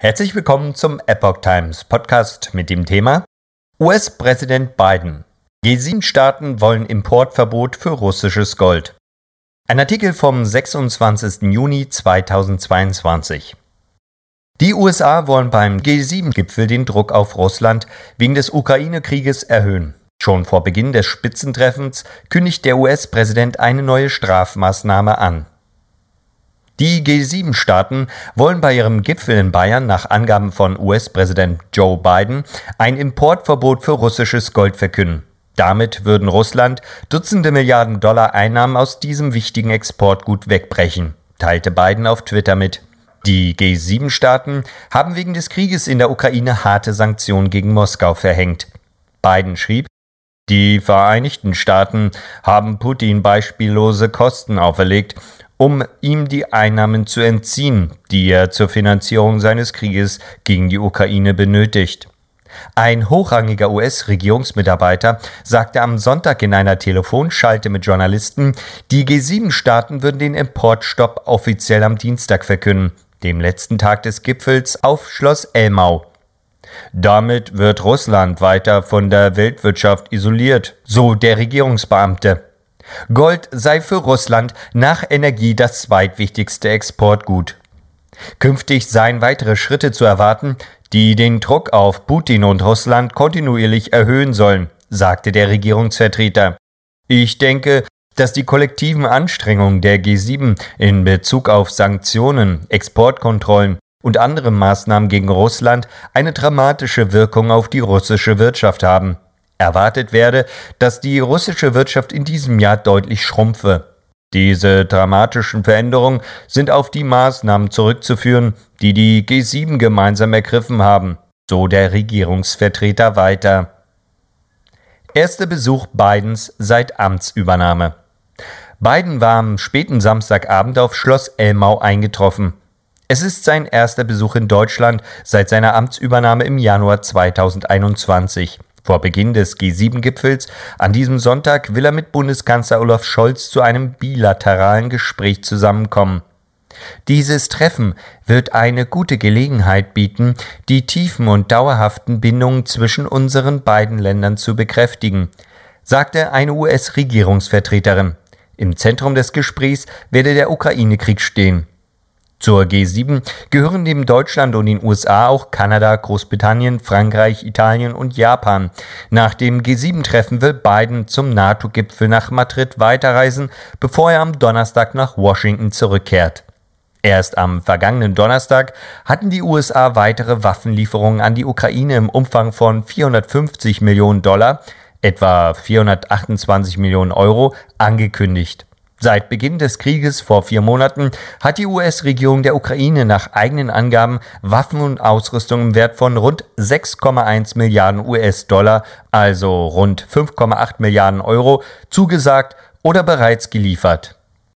Herzlich willkommen zum Epoch Times Podcast mit dem Thema US-Präsident Biden. G7-Staaten wollen Importverbot für russisches Gold. Ein Artikel vom 26. Juni 2022. Die USA wollen beim G7-Gipfel den Druck auf Russland wegen des Ukraine-Krieges erhöhen. Schon vor Beginn des Spitzentreffens kündigt der US-Präsident eine neue Strafmaßnahme an. Die G7-Staaten wollen bei ihrem Gipfel in Bayern nach Angaben von US-Präsident Joe Biden ein Importverbot für russisches Gold verkünden. Damit würden Russland Dutzende Milliarden Dollar Einnahmen aus diesem wichtigen Exportgut wegbrechen, teilte Biden auf Twitter mit. Die G7-Staaten haben wegen des Krieges in der Ukraine harte Sanktionen gegen Moskau verhängt. Biden schrieb, die Vereinigten Staaten haben Putin beispiellose Kosten auferlegt um ihm die Einnahmen zu entziehen, die er zur Finanzierung seines Krieges gegen die Ukraine benötigt. Ein hochrangiger US-Regierungsmitarbeiter sagte am Sonntag in einer Telefonschalte mit Journalisten, die G7-Staaten würden den Importstopp offiziell am Dienstag verkünden, dem letzten Tag des Gipfels auf Schloss Elmau. Damit wird Russland weiter von der Weltwirtschaft isoliert, so der Regierungsbeamte. Gold sei für Russland nach Energie das zweitwichtigste Exportgut. Künftig seien weitere Schritte zu erwarten, die den Druck auf Putin und Russland kontinuierlich erhöhen sollen, sagte der Regierungsvertreter. Ich denke, dass die kollektiven Anstrengungen der G7 in Bezug auf Sanktionen, Exportkontrollen und andere Maßnahmen gegen Russland eine dramatische Wirkung auf die russische Wirtschaft haben. Erwartet werde, dass die russische Wirtschaft in diesem Jahr deutlich schrumpfe. Diese dramatischen Veränderungen sind auf die Maßnahmen zurückzuführen, die die G7 gemeinsam ergriffen haben, so der Regierungsvertreter weiter. Erster Besuch Bidens seit Amtsübernahme. Biden war am späten Samstagabend auf Schloss Elmau eingetroffen. Es ist sein erster Besuch in Deutschland seit seiner Amtsübernahme im Januar 2021. Vor Beginn des G7-Gipfels an diesem Sonntag will er mit Bundeskanzler Olaf Scholz zu einem bilateralen Gespräch zusammenkommen. Dieses Treffen wird eine gute Gelegenheit bieten, die tiefen und dauerhaften Bindungen zwischen unseren beiden Ländern zu bekräftigen, sagte eine US-Regierungsvertreterin. Im Zentrum des Gesprächs werde der Ukraine-Krieg stehen. Zur G7 gehören neben Deutschland und den USA auch Kanada, Großbritannien, Frankreich, Italien und Japan. Nach dem G7-Treffen will Biden zum NATO-Gipfel nach Madrid weiterreisen, bevor er am Donnerstag nach Washington zurückkehrt. Erst am vergangenen Donnerstag hatten die USA weitere Waffenlieferungen an die Ukraine im Umfang von 450 Millionen Dollar, etwa 428 Millionen Euro, angekündigt. Seit Beginn des Krieges vor vier Monaten hat die US-Regierung der Ukraine nach eigenen Angaben Waffen und Ausrüstung im Wert von rund 6,1 Milliarden US-Dollar, also rund 5,8 Milliarden Euro, zugesagt oder bereits geliefert.